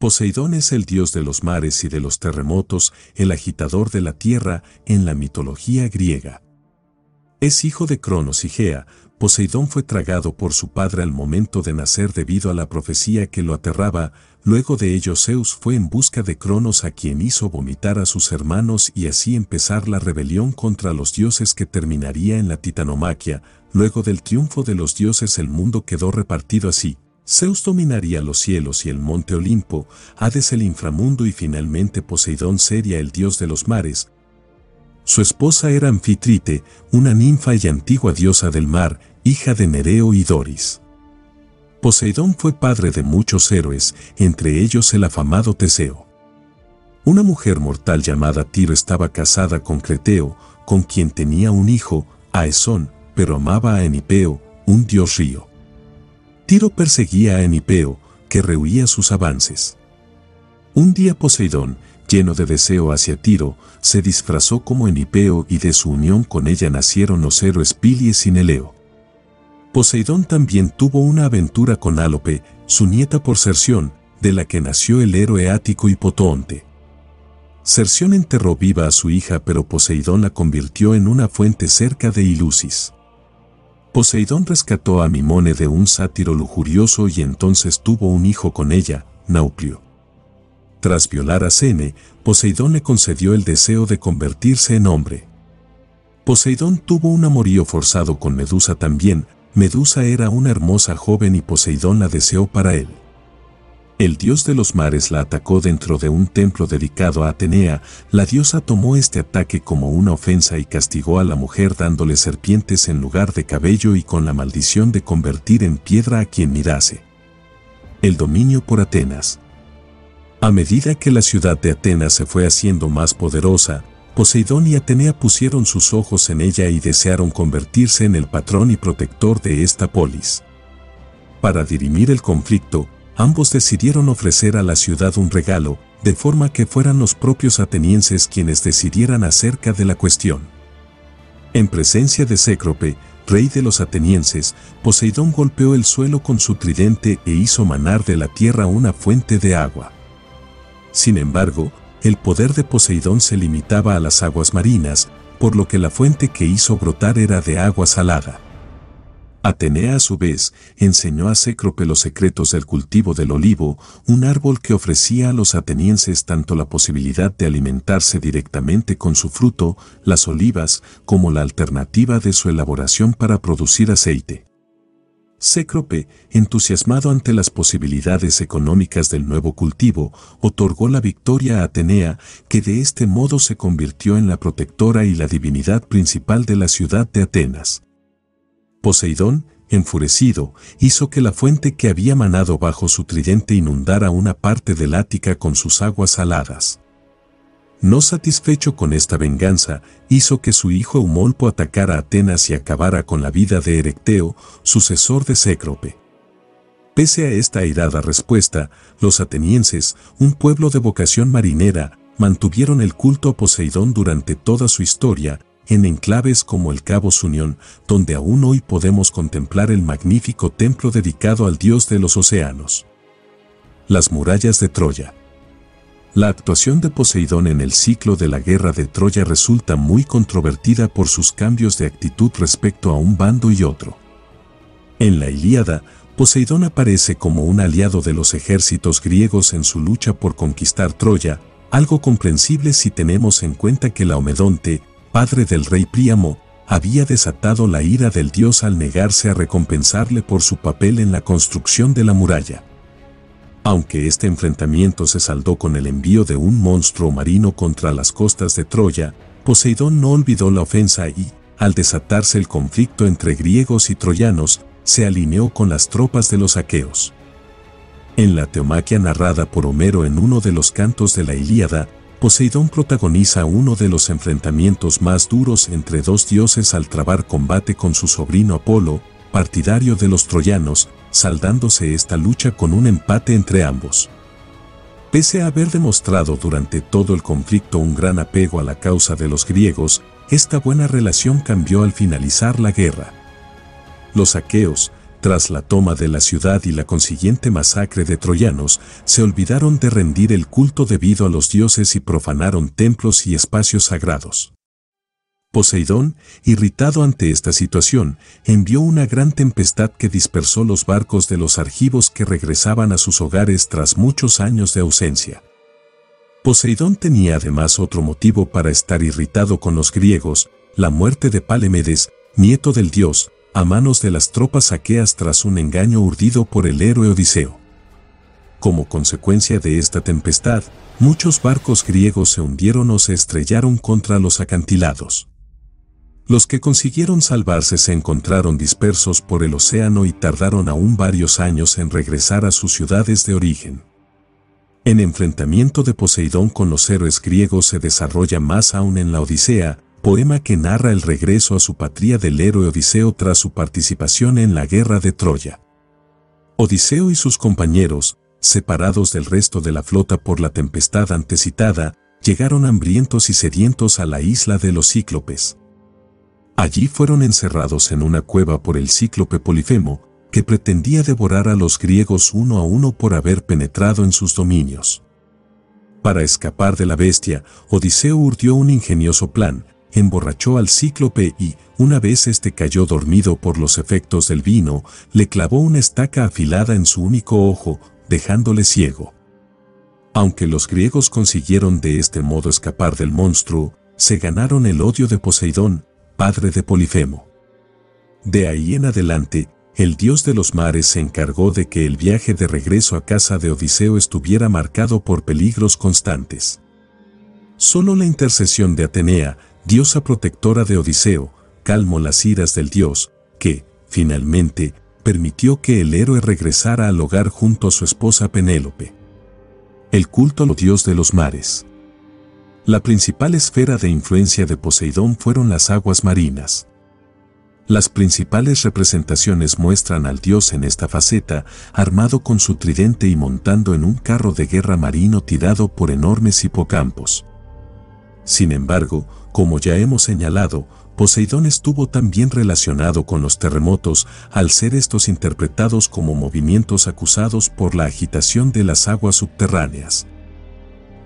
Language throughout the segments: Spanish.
Poseidón es el dios de los mares y de los terremotos, el agitador de la tierra en la mitología griega. Es hijo de Cronos y Gea, Poseidón fue tragado por su padre al momento de nacer debido a la profecía que lo aterraba, luego de ello Zeus fue en busca de Cronos a quien hizo vomitar a sus hermanos y así empezar la rebelión contra los dioses que terminaría en la titanomaquia, luego del triunfo de los dioses el mundo quedó repartido así. Zeus dominaría los cielos y el monte Olimpo, Hades el inframundo y finalmente Poseidón sería el dios de los mares, su esposa era Anfitrite, una ninfa y antigua diosa del mar, hija de Nereo y Doris. Poseidón fue padre de muchos héroes, entre ellos el afamado Teseo. Una mujer mortal llamada Tiro estaba casada con Creteo, con quien tenía un hijo, Aesón, pero amaba a Enipeo, un dios río. Tiro perseguía a Enipeo, que rehuía sus avances. Un día Poseidón, lleno de deseo hacia Tiro, se disfrazó como Enipeo y de su unión con ella nacieron los héroes Pilies y Neleo. Poseidón también tuvo una aventura con Álope, su nieta por Cerción, de la que nació el héroe ático Hipotoonte. Cerción enterró viva a su hija pero Poseidón la convirtió en una fuente cerca de Ilusis. Poseidón rescató a Mimone de un sátiro lujurioso y entonces tuvo un hijo con ella, Nauplio. Tras violar a Sene, Poseidón le concedió el deseo de convertirse en hombre. Poseidón tuvo un amorío forzado con Medusa también, Medusa era una hermosa joven y Poseidón la deseó para él. El dios de los mares la atacó dentro de un templo dedicado a Atenea, la diosa tomó este ataque como una ofensa y castigó a la mujer dándole serpientes en lugar de cabello y con la maldición de convertir en piedra a quien mirase. El dominio por Atenas. A medida que la ciudad de Atenas se fue haciendo más poderosa, Poseidón y Atenea pusieron sus ojos en ella y desearon convertirse en el patrón y protector de esta polis. Para dirimir el conflicto, ambos decidieron ofrecer a la ciudad un regalo, de forma que fueran los propios atenienses quienes decidieran acerca de la cuestión. En presencia de Cécrope, rey de los atenienses, Poseidón golpeó el suelo con su tridente e hizo manar de la tierra una fuente de agua. Sin embargo, el poder de Poseidón se limitaba a las aguas marinas, por lo que la fuente que hizo brotar era de agua salada. Atenea a su vez enseñó a Cécrope los secretos del cultivo del olivo, un árbol que ofrecía a los atenienses tanto la posibilidad de alimentarse directamente con su fruto, las olivas, como la alternativa de su elaboración para producir aceite. Cécrope, entusiasmado ante las posibilidades económicas del nuevo cultivo, otorgó la victoria a Atenea, que de este modo se convirtió en la protectora y la divinidad principal de la ciudad de Atenas. Poseidón, enfurecido, hizo que la fuente que había manado bajo su tridente inundara una parte del Ática con sus aguas saladas. No satisfecho con esta venganza, hizo que su hijo Eumolpo atacara a Atenas y acabara con la vida de Erecteo, sucesor de Cécrope. Pese a esta airada respuesta, los atenienses, un pueblo de vocación marinera, mantuvieron el culto a Poseidón durante toda su historia, en enclaves como el Cabo Sunión, donde aún hoy podemos contemplar el magnífico templo dedicado al dios de los océanos. Las murallas de Troya. La actuación de Poseidón en el ciclo de la guerra de Troya resulta muy controvertida por sus cambios de actitud respecto a un bando y otro. En la Ilíada, Poseidón aparece como un aliado de los ejércitos griegos en su lucha por conquistar Troya, algo comprensible si tenemos en cuenta que Laomedonte, padre del rey Príamo, había desatado la ira del dios al negarse a recompensarle por su papel en la construcción de la muralla. Aunque este enfrentamiento se saldó con el envío de un monstruo marino contra las costas de Troya, Poseidón no olvidó la ofensa y, al desatarse el conflicto entre griegos y troyanos, se alineó con las tropas de los aqueos. En la teomaquia narrada por Homero en uno de los cantos de la Ilíada, Poseidón protagoniza uno de los enfrentamientos más duros entre dos dioses al trabar combate con su sobrino Apolo, partidario de los troyanos, saldándose esta lucha con un empate entre ambos. Pese a haber demostrado durante todo el conflicto un gran apego a la causa de los griegos, esta buena relación cambió al finalizar la guerra. Los aqueos, tras la toma de la ciudad y la consiguiente masacre de troyanos, se olvidaron de rendir el culto debido a los dioses y profanaron templos y espacios sagrados. Poseidón, irritado ante esta situación, envió una gran tempestad que dispersó los barcos de los argivos que regresaban a sus hogares tras muchos años de ausencia. Poseidón tenía además otro motivo para estar irritado con los griegos, la muerte de Palemedes, nieto del dios, a manos de las tropas aqueas tras un engaño urdido por el héroe Odiseo. Como consecuencia de esta tempestad, muchos barcos griegos se hundieron o se estrellaron contra los acantilados. Los que consiguieron salvarse se encontraron dispersos por el océano y tardaron aún varios años en regresar a sus ciudades de origen. En enfrentamiento de Poseidón con los héroes griegos se desarrolla más aún en la Odisea, poema que narra el regreso a su patria del héroe Odiseo tras su participación en la guerra de Troya. Odiseo y sus compañeros, separados del resto de la flota por la tempestad antecitada, llegaron hambrientos y sedientos a la isla de los cíclopes. Allí fueron encerrados en una cueva por el cíclope Polifemo, que pretendía devorar a los griegos uno a uno por haber penetrado en sus dominios. Para escapar de la bestia, Odiseo urdió un ingenioso plan, emborrachó al cíclope y, una vez este cayó dormido por los efectos del vino, le clavó una estaca afilada en su único ojo, dejándole ciego. Aunque los griegos consiguieron de este modo escapar del monstruo, se ganaron el odio de Poseidón, padre de Polifemo. De ahí en adelante, el dios de los mares se encargó de que el viaje de regreso a casa de Odiseo estuviera marcado por peligros constantes. Solo la intercesión de Atenea, diosa protectora de Odiseo, calmó las iras del dios, que, finalmente, permitió que el héroe regresara al hogar junto a su esposa Penélope. El culto al dios de los mares. La principal esfera de influencia de Poseidón fueron las aguas marinas. Las principales representaciones muestran al dios en esta faceta, armado con su tridente y montando en un carro de guerra marino tirado por enormes hipocampos. Sin embargo, como ya hemos señalado, Poseidón estuvo también relacionado con los terremotos al ser estos interpretados como movimientos acusados por la agitación de las aguas subterráneas.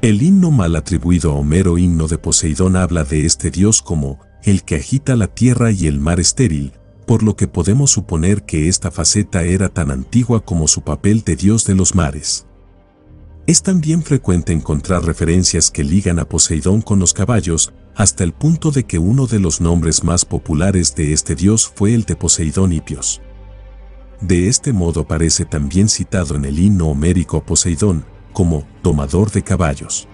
El himno mal atribuido a Homero himno de Poseidón habla de este dios como el que agita la tierra y el mar estéril, por lo que podemos suponer que esta faceta era tan antigua como su papel de dios de los mares. Es también frecuente encontrar referencias que ligan a Poseidón con los caballos, hasta el punto de que uno de los nombres más populares de este dios fue el de Poseidón Hipios. De este modo aparece también citado en el himno homérico a Poseidón, como tomador de caballos.